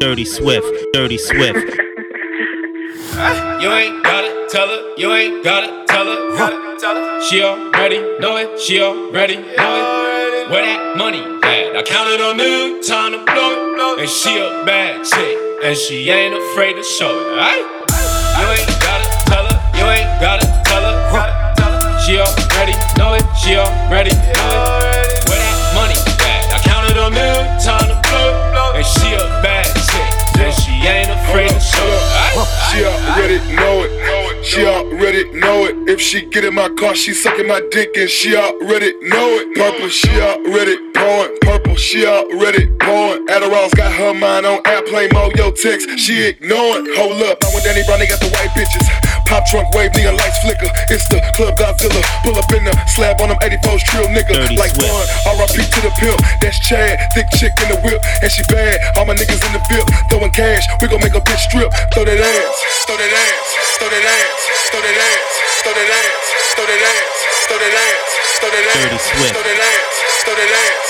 Dirty Swift, Dirty Swift. You ain't gotta tell her, you ain't gotta tell her. Gotta tell her. She already know it, she already know it. Where that money at? I counted on new time to blow it. And she a bad chick, and she ain't afraid to show it. Right? You ain't gotta tell her, you ain't gotta tell her. She already know it, she already know it. Where that money at? I counted on new time to blow it. And she a bad and she ain't afraid to show it. She already know it. She already know it. If she get in my car, she sucking my dick and she already know it. Purple, she already pouring. Purple, she already pouring. Adderall's got her mind on airplane mode. Yo, text, she ignoring. Hold up, I went Danny Brown, they got the white bitches. Pop trunk wave, neon lights flicker. It's the Club Godzilla. Pull up in the slab on them 84s trill nigga. Dirty like Swift. one, RIP to the pimp. That's Chad, thick chick in the whip. And she bad, all my niggas in the field. Throwing cash, we gon' make a bitch strip. Throw that ass, throw that ass, throw that ass, throw that ass, throw that ass, throw that ass, throw that ass, throw that ass, throw that ass, throw that ass, throw that ass,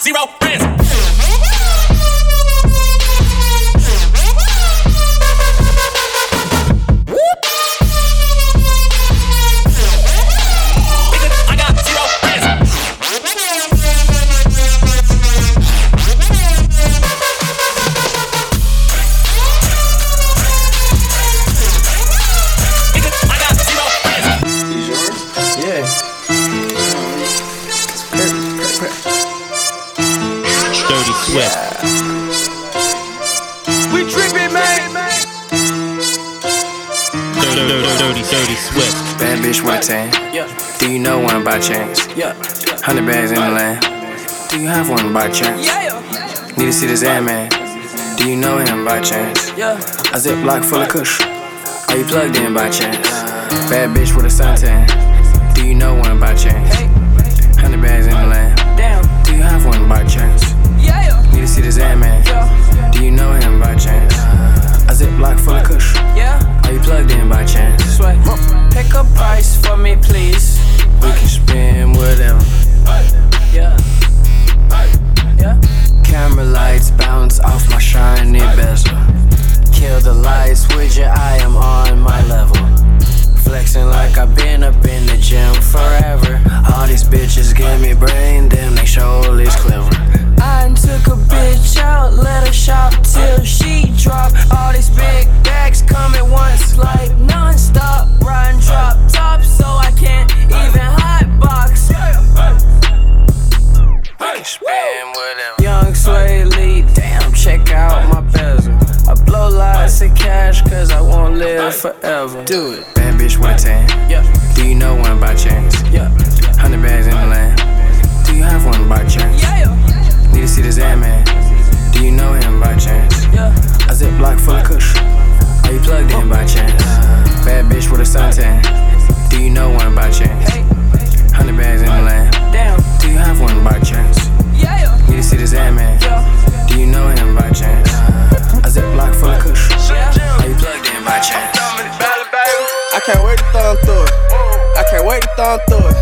zero friends. Bad bitch with a tan. Do you know one by chance? Hundred bags in the land. Do you have one by chance? Need to see this air man. Do you know him by chance? Yeah. A ziplock full of kush. Are you plugged in by chance? Bad bitch with a suntan. Do you know one by chance? Hundred bags in the land. Do you have one by chance? Need to see this air man. Do you know him by chance? Ziplock full of kush. Are you plugged in by chance? Sweat. Pick a price for me, please. We can spend whatever. Yeah. Yeah. Camera lights bounce off my shiny bezel. Kill the lights with your I am on my level. Flexing like I've been up in the gym forever. All these bitches give me brain, damn, they surely clever. I took a bitch out, let her shop till she drop. All these big bags come at once, like non-stop. Riding drop top, so I can't even hot box. Young Swae Lee, damn, check out my bezel. I blow lots of cash cause I won't live forever. Do it. Bad bitch a tan. Yeah. Do you know one by chance? Yeah. Hundred bags in the land. Do you have one by chance? Yeah. Need to see this air man. Do you know him by chance? Yeah. A ziplock full of kush. Are you plugged in by chance? Bad bitch with a suntan. Do you know one by chance? Hundred bags in the land. Damn. Do you have one by chance? Yeah. Need to see this air man. Do you know him by chance? A ziplock full of kush. Are you plugged in by chance? I can't wait to thumb through it. I can't wait to thumb through it.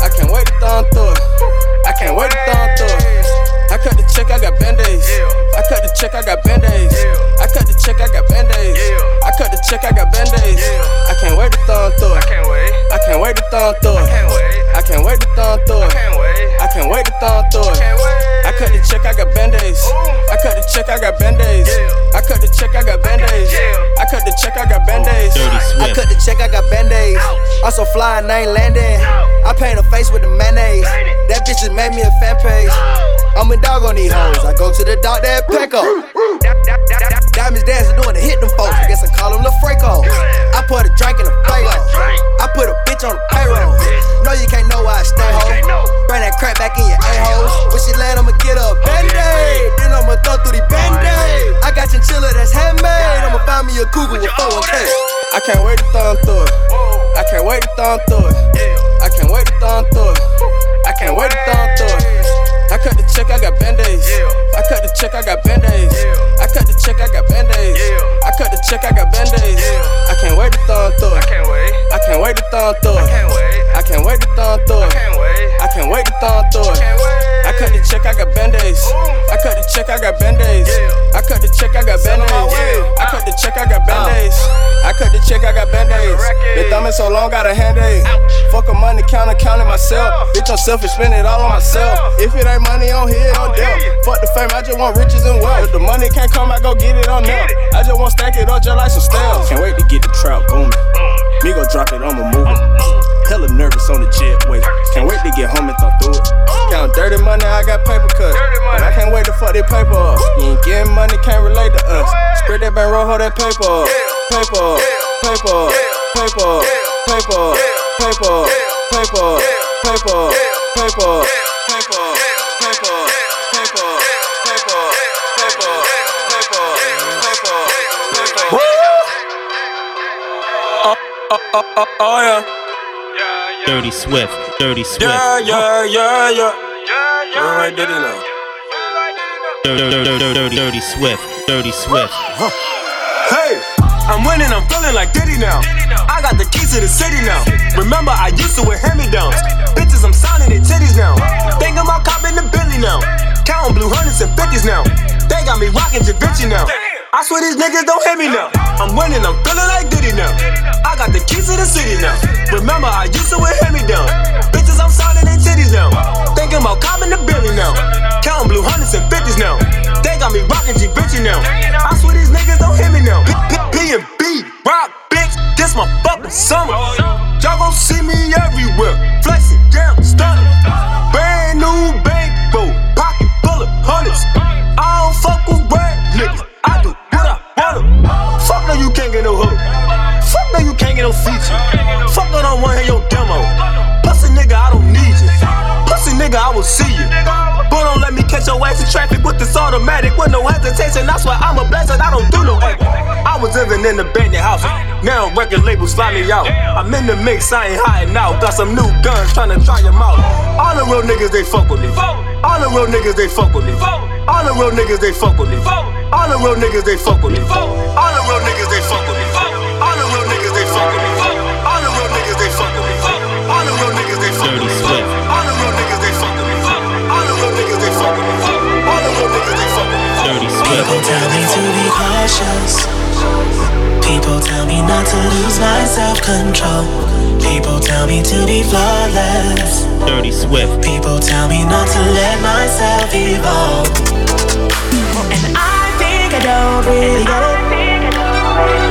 I can't wait to thumb through it. I can't wait to thumb through it. I cut the check, I got band-aids. I cut the check, I got band-aids. I cut the check, I got band-aids. I cut the check, I got band-aids. I can't wait to thumb through it. I can't wait to thumb through it. I can't wait to thumb through it. I can't wait to thumb through it. I cut the check, I got band-aids. I cut the check, I got band-aids. I cut the check, I got band-aids. I cut the check, I got band-aids. Dirty I cut the check, I got band-aids. I'm so fly and I ain't landing. I paint her face with the mayonnaise. That bitch just made me a fan page. I'm a dog on these hoes. I go to the doctor at Petco. Diamonds dancing doing the hit them folks. I guess I call them the Franco. I put a drink in a Faygo. I put a bitch on the payroll. No, you can't know why I stay home. Bring that crap back in your a-holes. When she land, I'ma get a band-aid. Then I'ma throw through the band-aid. I got chinchilla that's handmade. I'ma find me a cougar with 401k. I can't wait to thumb through it. I can't wait to thumb through it. I can't wait to thumb through it. I can't wait to thumb through it. I cut the check, I got band-aids. I cut the check, I got band-aids. I cut the check, I got band-aids. I cut the check, I got band-aids. I can't wait to thumb through it. I can't wait to thumb through it. I can't wait to thumb through it. I can't wait to thumb through it. I cut the check, I got band-aids. I cut the check, I got band-aids. I cut the check, I got band-aids. I cut the check, I got band-aids. I cut the check, I got band-aids. Been thumbing so long, got a hand-aid. Fuck a money counter, counting myself. Bitch, I'm selfish, spend it all on myself. If it ain't money on here, on dealt. Fuck the fame, I just want riches and wealth. If the money can't come, I go get it on them. I just want stack it up just like some stairs. Can't wait to get the trap booming. Uh. Me go drop it, I'ma move it. Hella nervous on the jetway. Can't wait to get home and thumb through it. Count dirty money, I got paper cut. But I can't wait to fuck that paper up. You ain't getting money, can't relate to us. Spread that bankroll, hold that paper up. Paper up, paper up, paper up, paper up, paper up, paper up, paper up, paper up, Oh yeah, Dirty Swift, Dirty Swift, yeah, yeah, yeah, yeah. You already did it now. Dirty, dirty, dirty, dirty Swift, Dirty Swift. Hey, I'm winning, I'm feeling like Diddy now. I got the keys to the city now. Remember, I used to wear hand me downs. Bitches, I'm signing their titties now. Thinking about copping the Billy now. Counting blue hundreds and fifties now. They got me rocking Da Vinci now. I swear these niggas don't hit me now. I'm winning, I'm feeling like Diddy now. I got the keys to the city now. Remember, I used to wear me down. Bitches, I'm signing their titties now. Thinking about copping the Billy now. Counting blue hundreds and fifties now. They got me rocking Da Vinci now. I swear these niggas don't hit me now. P and B, rock, bitch, this my fucking summer. Y'all gon' see me everywhere, flexing, down, living in abandoned houses. Now record labels fly me out. I'm in the mix, I ain't hiding out. Got some new guns trying to try them out. All the real niggas, they fuck with me. All the real niggas, they fuck with me. All the real niggas, they fuck with me. All the real niggas, they fuck with me. All the real niggas, they fuck with me. All the real niggas, they fuck with me. All the real niggas, they fuck with me. All the real niggas, they fuck with Dirty me. All the real niggas, they fuck with me. All the real niggas, they fuck with me. All the real niggas, they fuck with me. Dirty People tell me to be cautious. People tell me not to lose my self control. People tell me to be flawless. Dirty Swift. People tell me not to let myself evolve. And I think I don't really get it.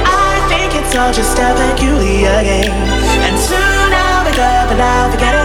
I think it's all just a peculiar game. And soon I'll wake up and I'll forget it.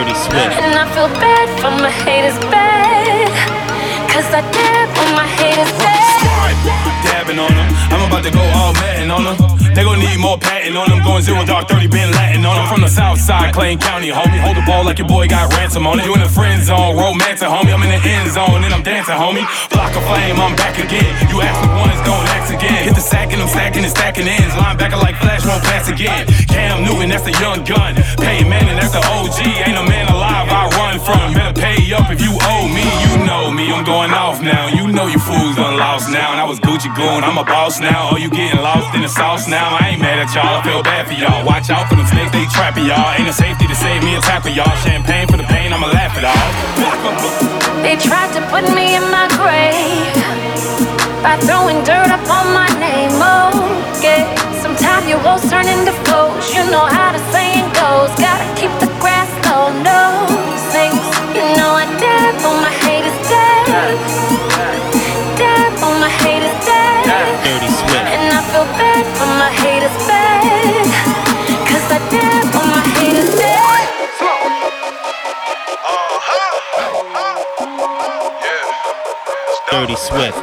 dirty swift. And I feel bad for my haters bad. Cause I did for my haters bad popping on them. I'm about to go all Latin on them. They gon' need more patent on them. Going zero dark 30, been Latin on them. From the south side, Clay County, homie. Hold the ball like your boy got ransom on it. You in the friend zone, romantic, homie. I'm in the end zone and I'm dancing, homie. Block of flame, I'm back again. You ask me once, don't ask again. Hit the sack and I'm stacking and stacking ends. Linebacker like Flash won't pass again. Cam Newton, that's a young gun. Pay Manning, that's the OG. Ain't a man alive I run from. Better pay up if you owe me. You know me, I'm going off now. You know you fools done lost now. And I was Gucci going zone. I'm a boss now. Oh, you getting lost in the sauce now. I ain't mad at y'all. I feel bad for y'all. Watch out for them snakes, they trapping y'all. Ain't no safety to save me a tap of y'all. Champagne for the pain, I'ma laugh it all. They tried to put me in my grave by throwing dirt up on my name. Oh, okay. Sometimes your walls turn into foes. You know how the saying goes. Gotta keep the grass low. No things. You know I did for my haters' dead. Dirty Swift.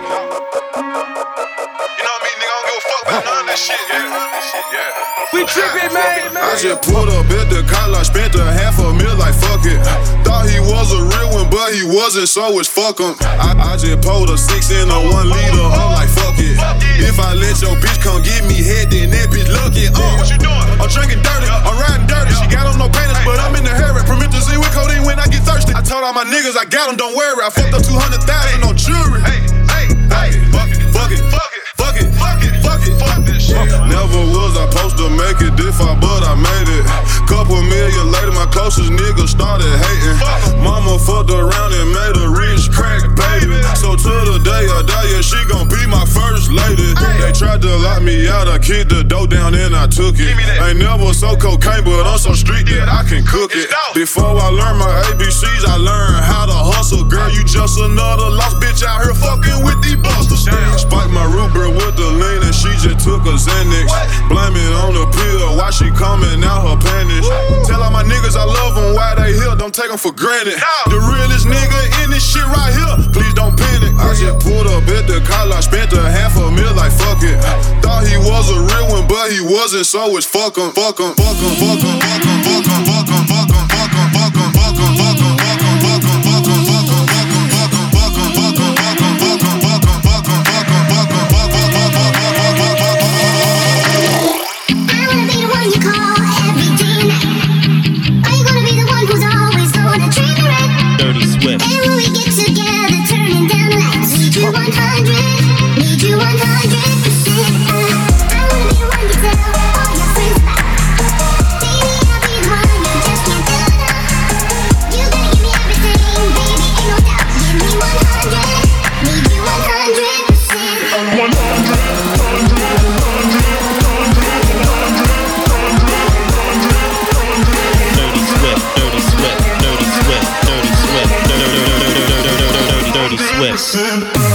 We tripping, man, man. I just pulled up at the college, spent a half a meal like fuck it. Thought he was a real one, but he wasn't, so it's fuck him. I, I just pulled a six in a one liter, I'm like fuck it. If I let your bitch come get me head, then that bitch lucky. What you? I'm drinking dirty, I'm riding dirty. She got on no panties, but I'm in the hurry. Permit to see with codeine when I get thirsty. I told all my niggas I got them, don't worry. I fucked up 200,000 on to make it if I, but I made it couple million later, my closest nigga started hating. Mama fucked around and made a rich crack baby. So to the day I die, yeah, she gon' be my first lady. They tried to lock me out, I kicked the dough down and I took it. Ain't never so cocaine, but I'm so street that I can cook it. Before I learned my ABCs, I learned how to hustle. Girl, you just another lost bitch out here fucking with these busters. Spike my Ruber with the lean and she just took a Xanax. Blame it on the pill, why she coming out her panties. Tell all my niggas I love them, why they here, don't take them for granted. The realest nigga in this shit right here, please don't panic. I just pulled up at the college, spent a half a meal like fuck it. Thought he was a real one, but he wasn't, so it's fuck him, fuck him, fuck him, fuck him, fuck him, fuck him, fuck him. West.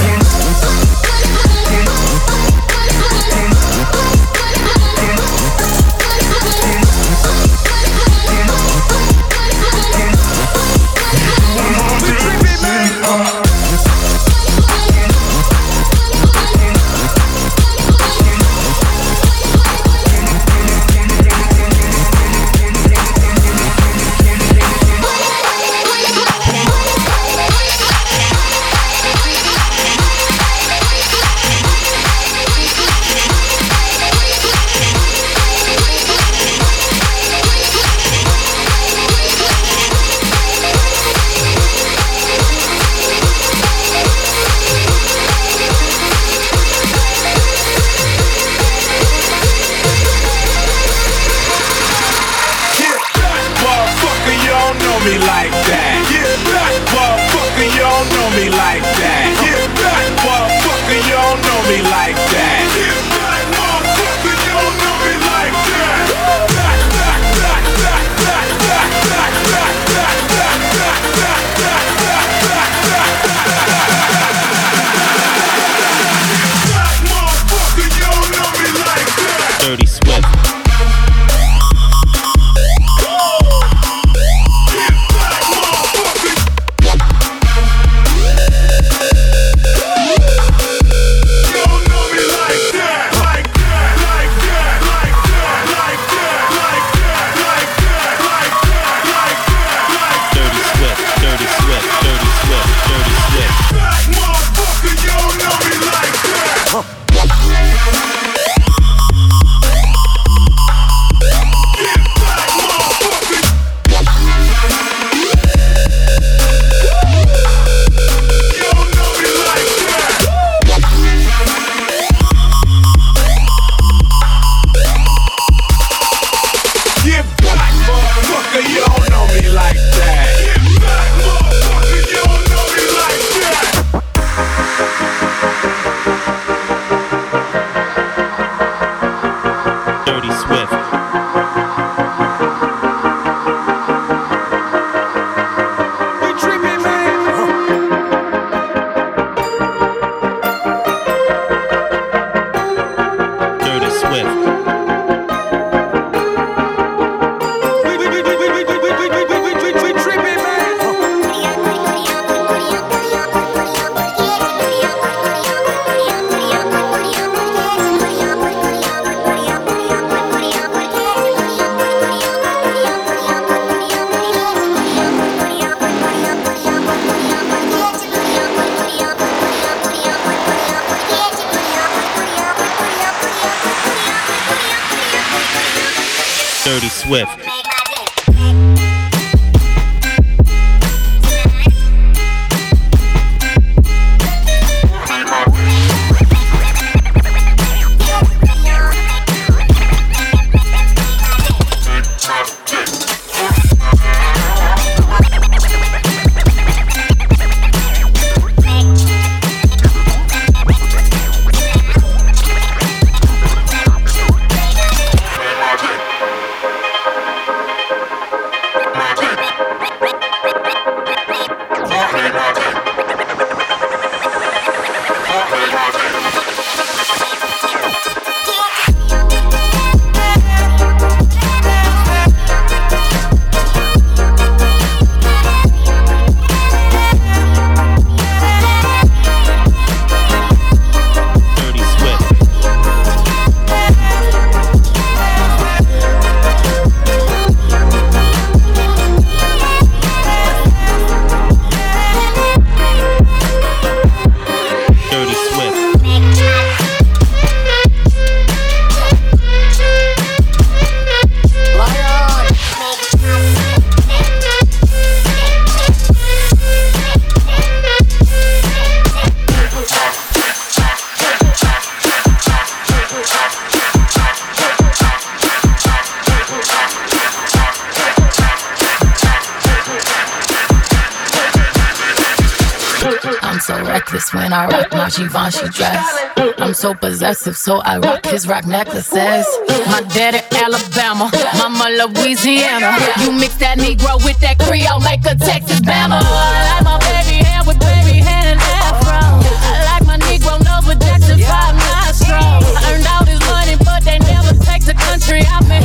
Givenchy dress. I'm so possessive, so I rock his rock necklaces. My daddy Alabama, mama Louisiana. You mix that Negro with that Creole, make a Texas Bama. I like my baby hair with baby hair and afro. I like my Negro nose with Jackson 5 nostrils. I earned all this money, but they never take the country out me.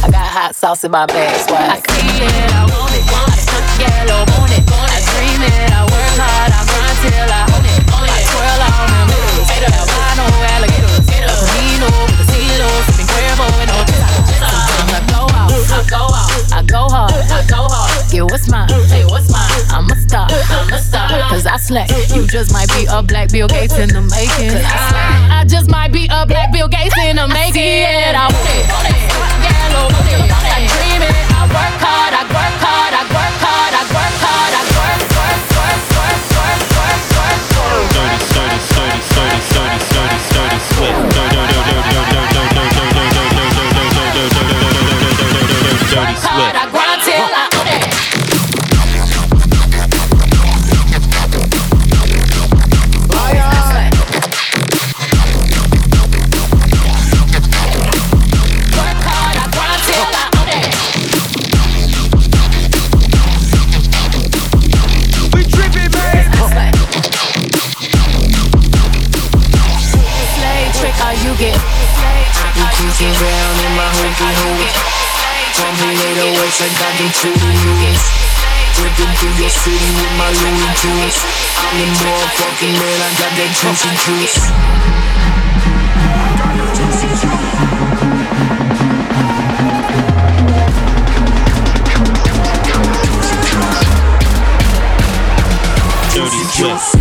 I got hot sauce in my bag, swag. I see it, I want it, want it. Yellow, want it, want it. I dream it, I Cause I slay, you just might be a black Bill Gates in the making. I just might be a black Bill Gates in the making. Yeah, I want it, want it. Yellow, want it. I dream it, I work hard, I work hard, I work hard, I work hard, I work, work, work, work, work, work, work, work. Dirty, sturdy, sturdy, sturdy, sturdy, sturdy, sturdy, Swift. Dirty, dirty, dirty, dirty, Breaking through the ruins through your city with my Looney tools I'm the motherfucking man, I got that juice Got that juicy juice Dirty Swift.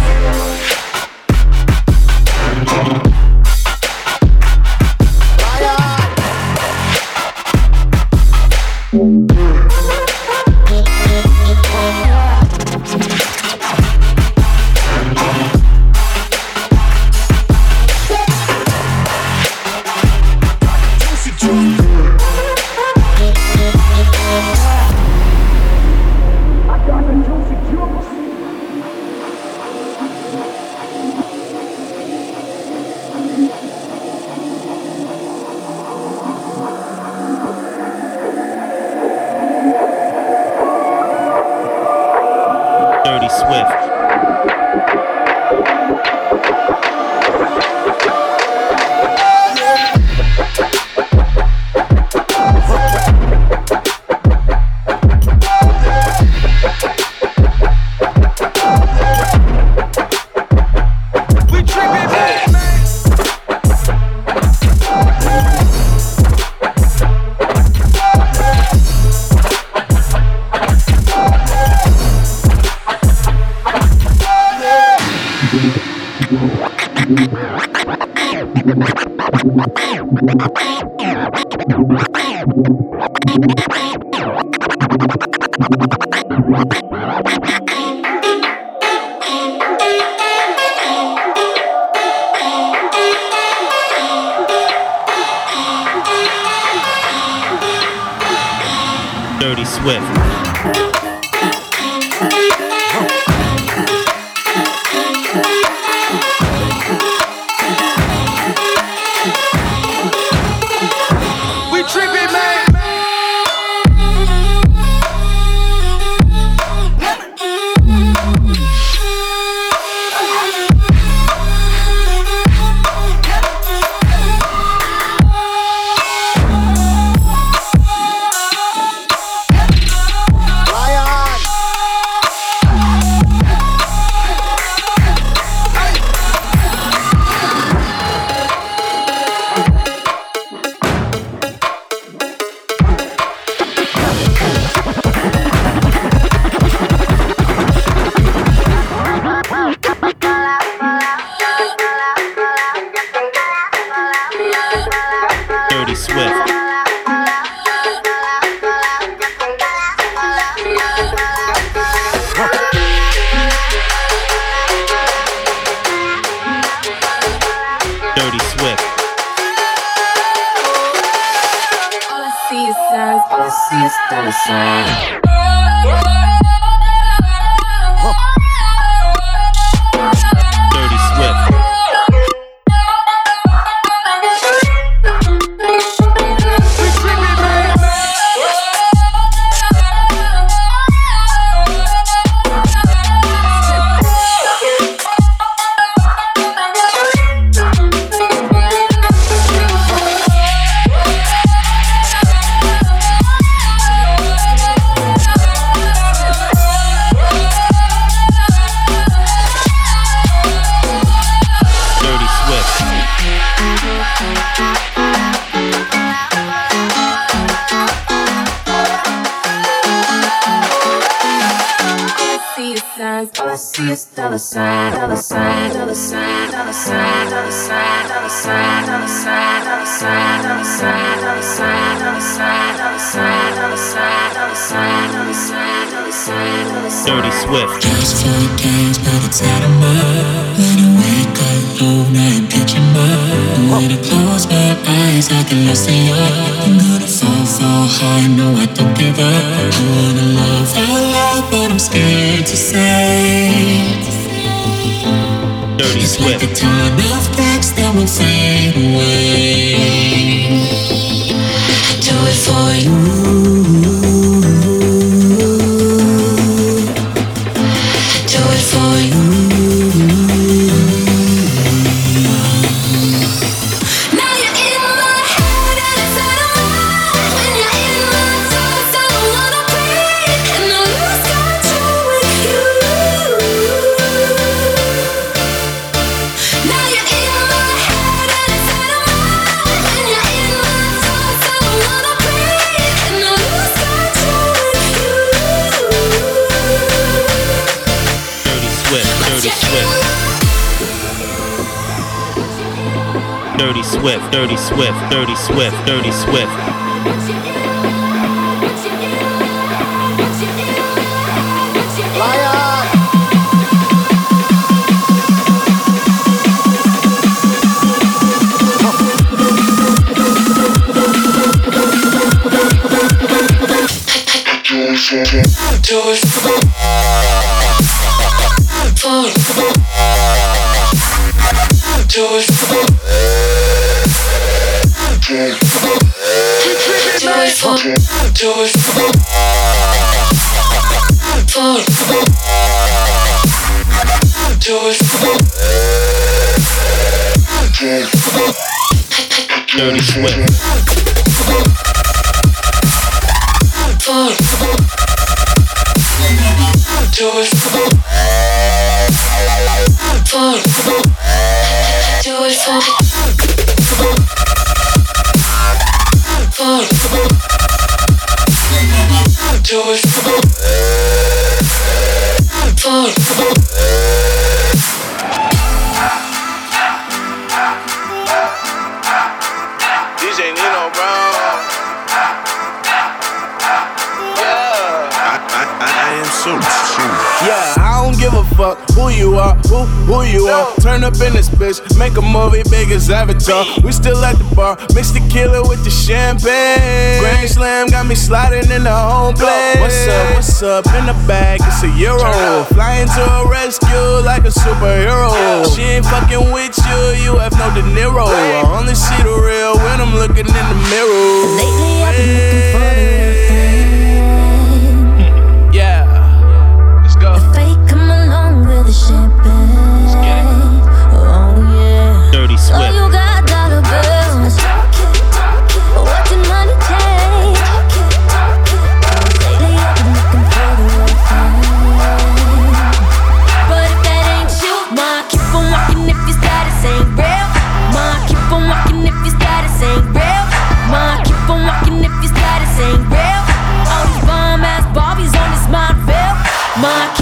I can lost in you. I'm gonna fall, fall hard, no, I don't give up. I wanna love out loud, but I'm scared to say. Dirty It's like Swift. a ton of cracks that will fade away. I do it for you. Swift. Dirty Swift. Dirty Swift. Dirty Swift. Do it for Do it for Do it for Do it for Do it for Dirty Swift. Do it for Do it for Do it. Do it. Fuck who you are, who who you are. Turn up in this bitch, make a movie big as Avatar. We still at the bar, mix the killer with the champagne. Grand Slam got me sliding in the home plate. What's up? What's up? In the bag, it's a euro. Flying to a rescue like a superhero. She ain't fucking with you, you have no De Niro. I only see the real when I'm looking in the mirror. Lately I've been looking for the real thing. Oh, you got dollar bills. What did money? Lately I've been looking for the thing. But if that ain't you, ma, keep on walking if your status ain't real. Ma, keep on walking if your status ain't real. Ma, keep on walking if your status ain't real. All these bomb ass Barbies on this. Ma,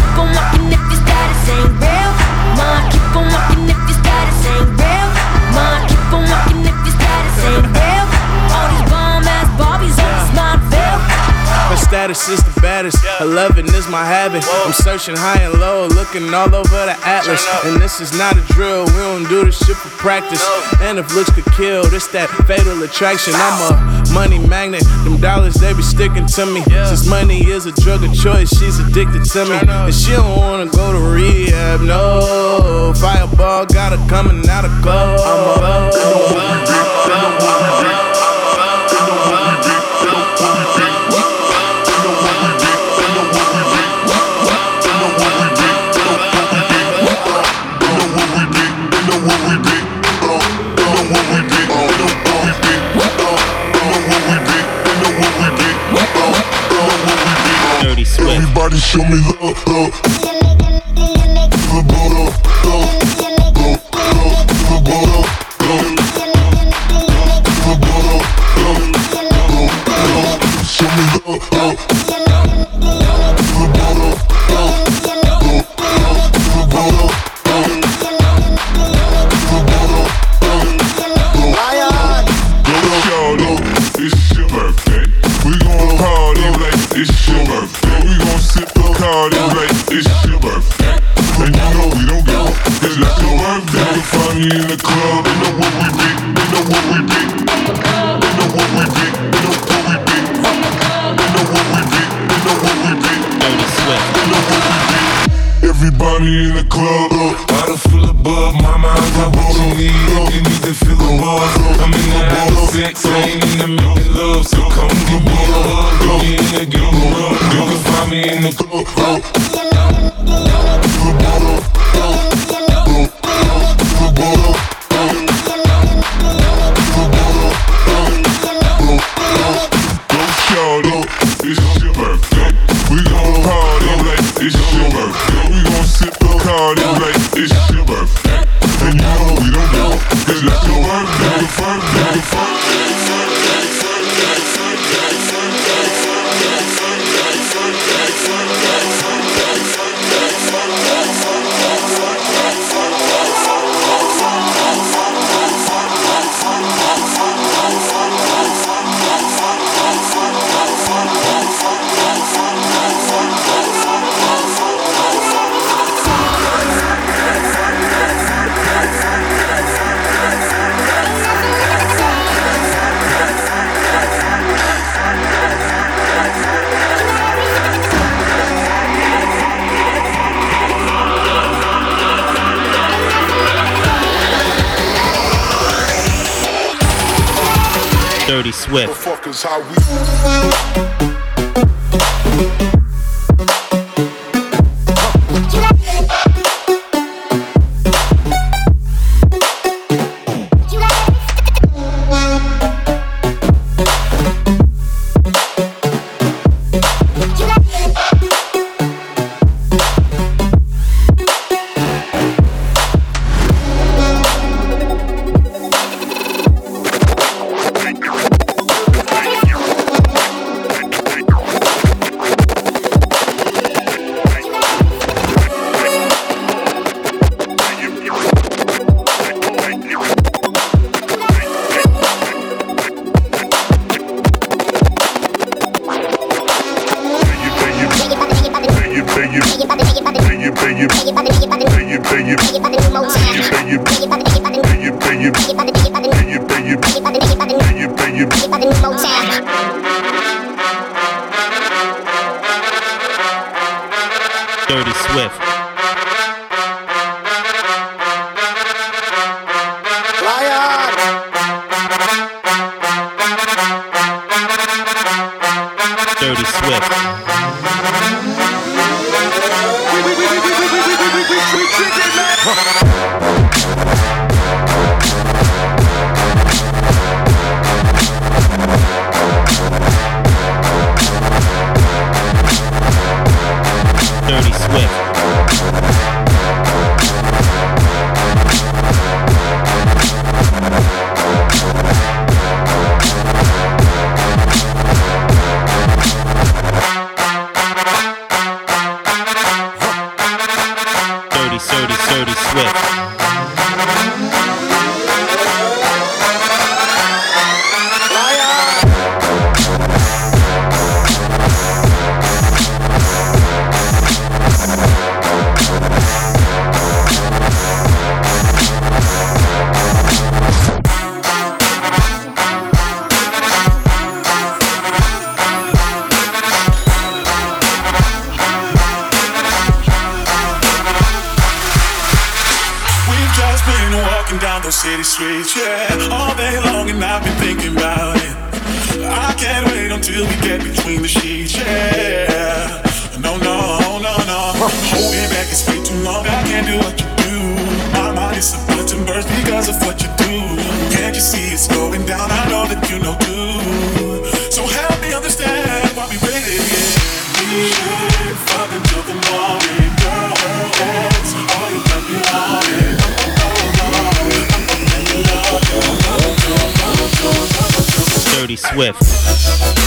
Status is the baddest. 11 is my habit. I'm searching high and low, looking all over the atlas. And this is not a drill. We don't do this shit for practice. And if looks could kill, this that fatal attraction. I'm a money magnet. Them dollars they be sticking to me. Since money is a drug of choice, she's addicted to me. And she don't wanna go to rehab. No, fireball got her coming out of club. I'm a, I'm a, I'm a, I'm a Show me love, love. Swift. How we. Dirty No, no, no, no. Holding back is way too long. I can't do what you do. My mind is about to burst because of what you do. Can't you see it's going down? I know that you know too. So help me understand why we waited. We should until the morning. Dirty Swift.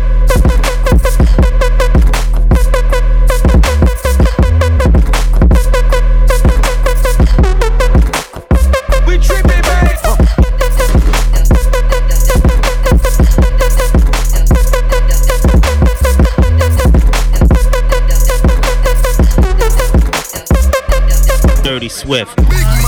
Dirty Swift.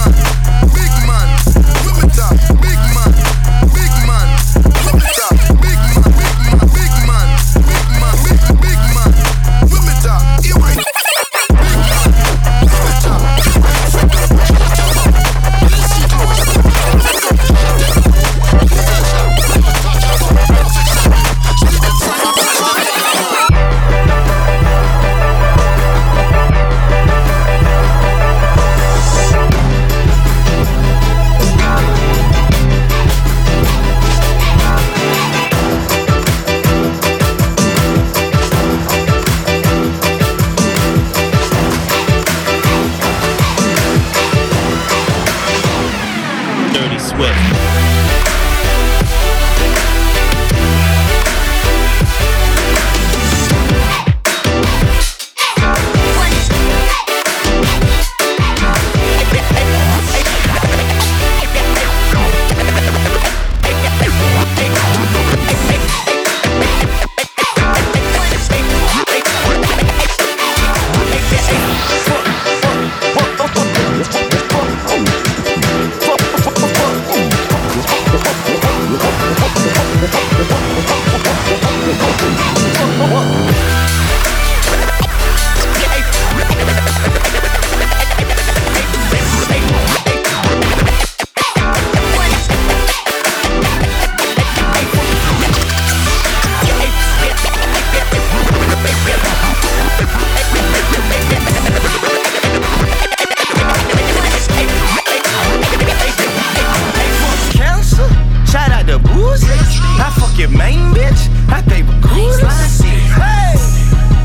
your main bitch? I think we cool shit. Hey!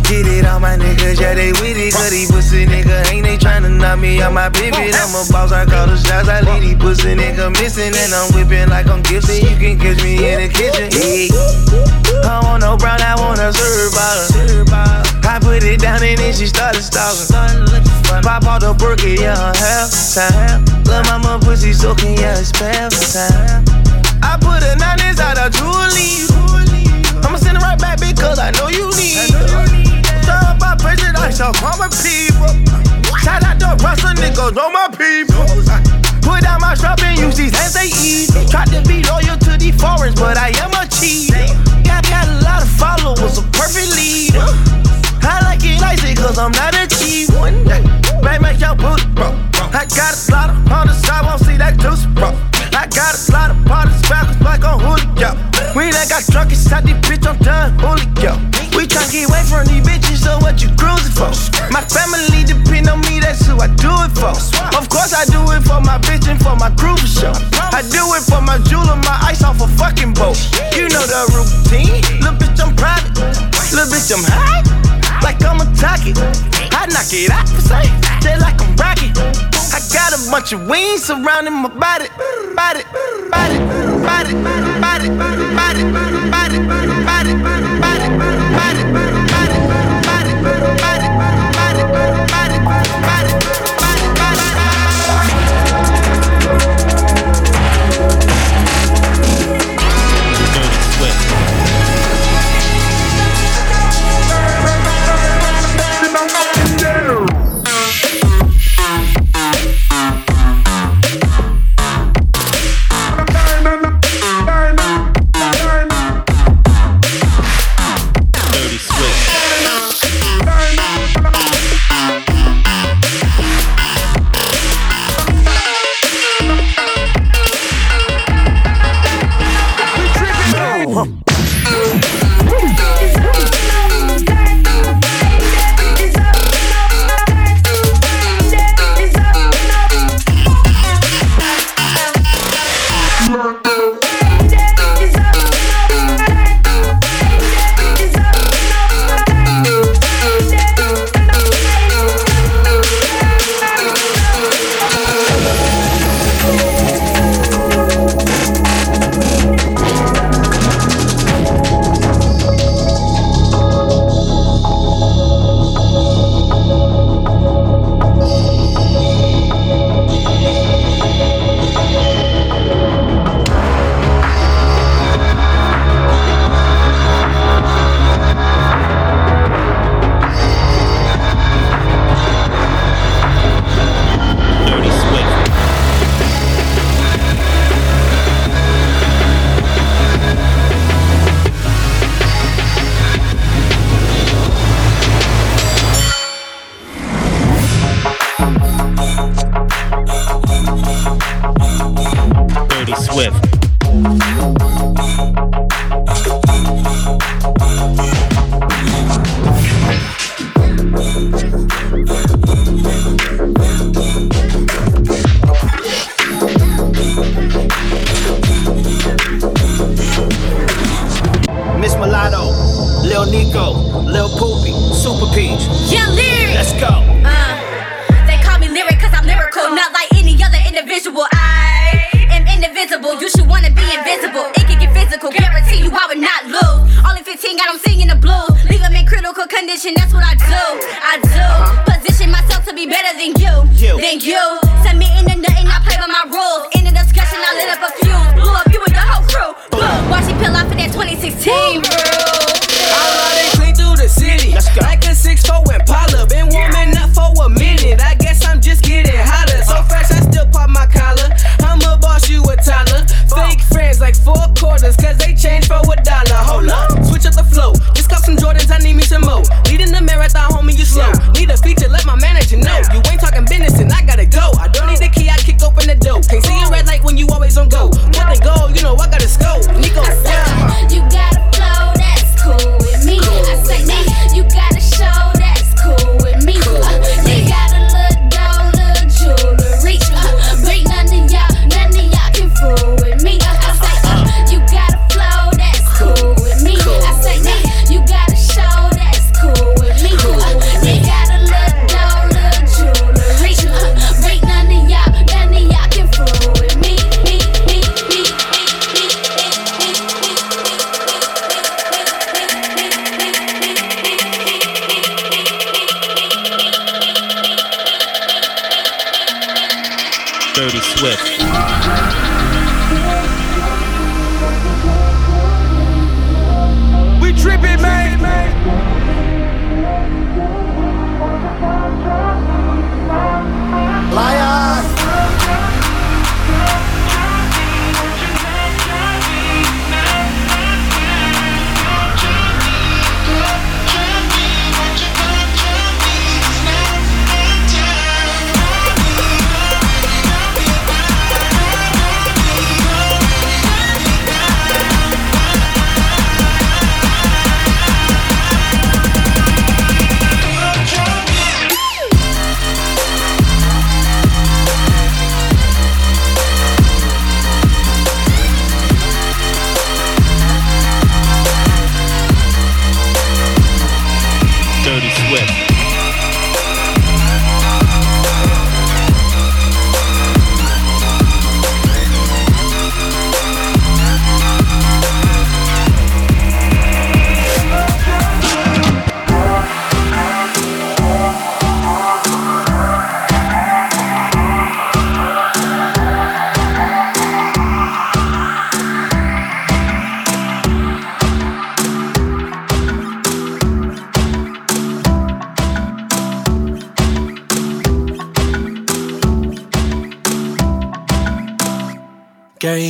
Get it on my niggas, yeah, they with it. Cause these pussy nigga ain't they tryna knock me out my pivot. I'm a boss, I call the shots, I lead. these pussy nigga missing. And I'm whipping like I'm Gibson, you can catch me in the kitchen. Hey. I want no brown, I want a syrup bottle. I put it down and then she started stalling. Pop out the Burger, yeah, half time. Love mama pussy soaking, yeah, it's half time. I put a nine inside a Julie. I'ma send it right back because I know you need. Talk about president, I shall call my people. Shout out to Russell niggas, all my people. Put down my strap and use these hands they eat. Tried to be loyal to these foreigns, but I am a cheat. Got, got a lot of followers, a perfect leader. I like it icy cause I'm not a cheap one. Baby, make your booty bro. I got a lot on the side, won't see that juice, bro. I got a lot of parties backwards like on Julio. We done got drunk inside this bitch, I'm done, Julio. We tryna get away from these bitches, so what you cruising for? My family depend on me, that's who I do it for. Of course I do it for my bitch and for my crew for sure. I do it for my jeweler, my ice off a fucking boat. You know the routine, little bitch I'm private, little bitch I'm high like I'm a target. I knock it out for safe, just like I'm rocket. I got a bunch of wings surrounding my body, body, body, body, body, body, body. body. Dirty Swift. We tripping, man.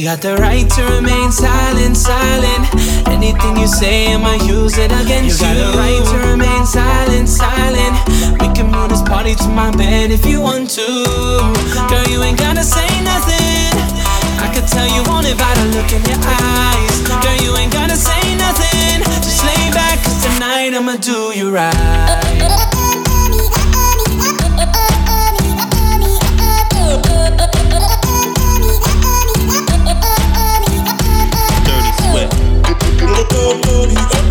Got the right to remain silent, silent. Anything you say, I'ma use it against you. You got the right to remain silent, silent. We can move this party to my bed if you want to. Girl, you ain't gotta say nothing. I could tell you want it by the look in your eyes. Girl, you ain't gotta say nothing. Just lay back, cause tonight I'ma do you right.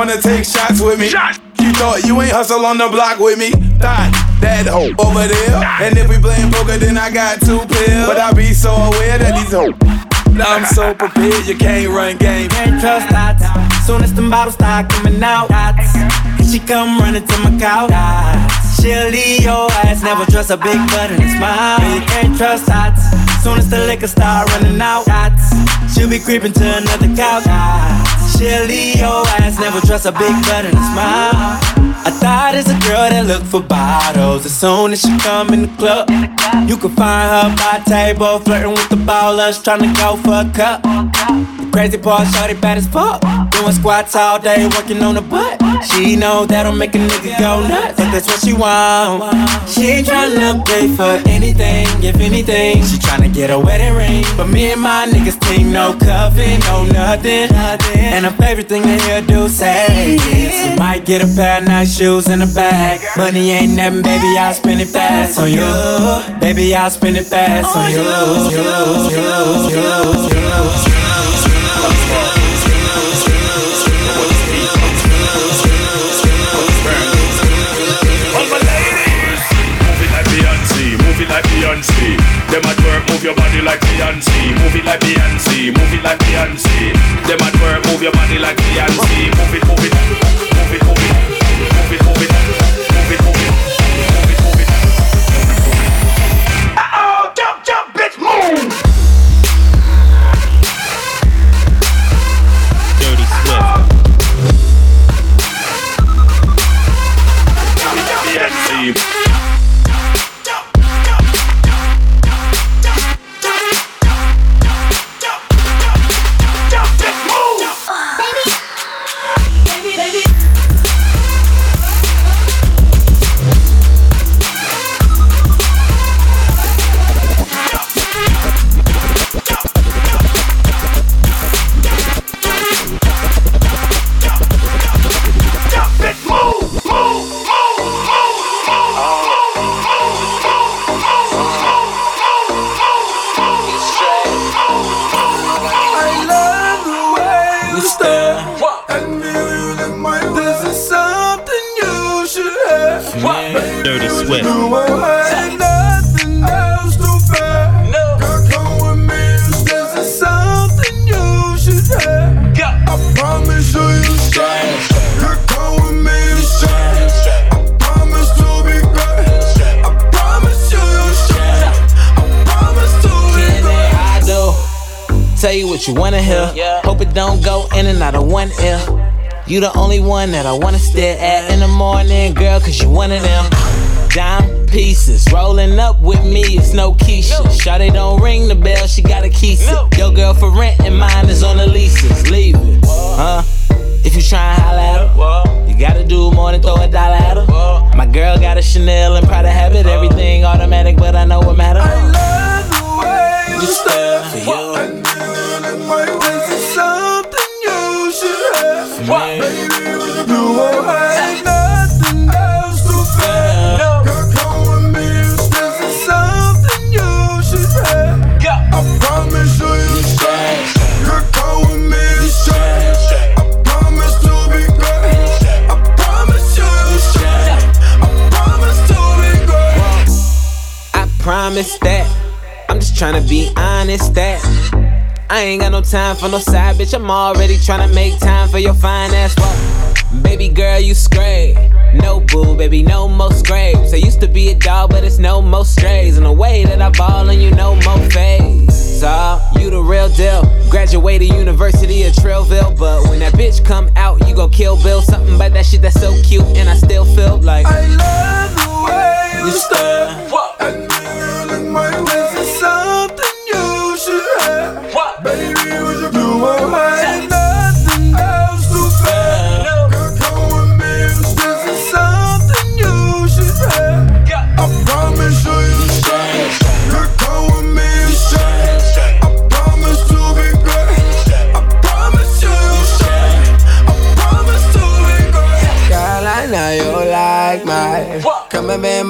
wanna take shots with me. You thought you ain't hustle on the block with me? Thought that hoe over there. And if we playing poker, then I got two pills. But I be so aware that these hoes. I'm so prepared, you can't run game. Can't trust dots. Soon as the bottles start coming out, dots. She come running to my couch. Dots. She'll leave your ass, never trust a big butt and a smile. You can't trust dots. Soon as the liquor start running out, dots. She'll be creeping to another couch. Dots. She'll your ass, never trust a big butt and a smile. I thought it's a girl that look for bottles. As soon as she come in the club, you can find her by table, flirting with the ballers, trying to go for a cup. The crazy part, shorty bad as fuck. Doing squats all day, working on the butt. She know that'll make a nigga go nuts, but that's what she want. She ain't tryna pay for anything, if anything. She tryna get a wedding ring. But me and my niggas team, no cuffing, no nothing. And her favorite thing to hear do say is, you might get a pair of shoes in the bag. Money ain't nothing, baby, I'll spend it fast on you. Baby, I'll spend it fast on you. you, you, you, you, you. Like Beyonce. Them at work, move your body like Beyonce, move it like Beyonce, move it like Beyonce. Them at work, move your body like Beyonce, move it, move it, move it, I promise you you straight. Promise to be great. I promise you you shake. I promise to be great. I do. Tell you what you wanna hear. Hope it don't go in and out of one ear. You the only one that I wanna stare at in the morning, girl, cause you one of them. Dime pieces, rolling up with me, it's no Keisha. Shawty don't ring the bell, she got a key. Your girl for rent and mine is on the leases. Leave it, huh? If you try and holla at her, you gotta do more than throw a dollar at her. My girl got a Chanel and Prada habit, everything automatic, but I know what matter. You stare for you. That. I'm just tryna be honest that. I ain't got no time for no side bitch. I'm already tryna make time for your fine ass. Baby girl, you scrape. No boo, baby, no more scrapes. I used to be a dog, but it's no more strays. In the way that I ball and you no more phase. So, uh, you the real deal. Graduated University of Trillville, but when that bitch come out, you go kill Bill. Something about that shit that's so cute, and I still feel like I love the way you stare. What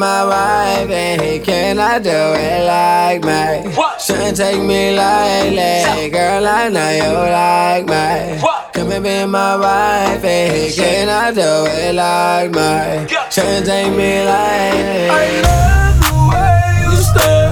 my wife, and he cannot do it like me. Shouldn't take me lightly. Girl, I know you like me. Come and be my wife, and he cannot do it like me. Shouldn't take me lightly. I love the way you stare.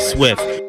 Swift.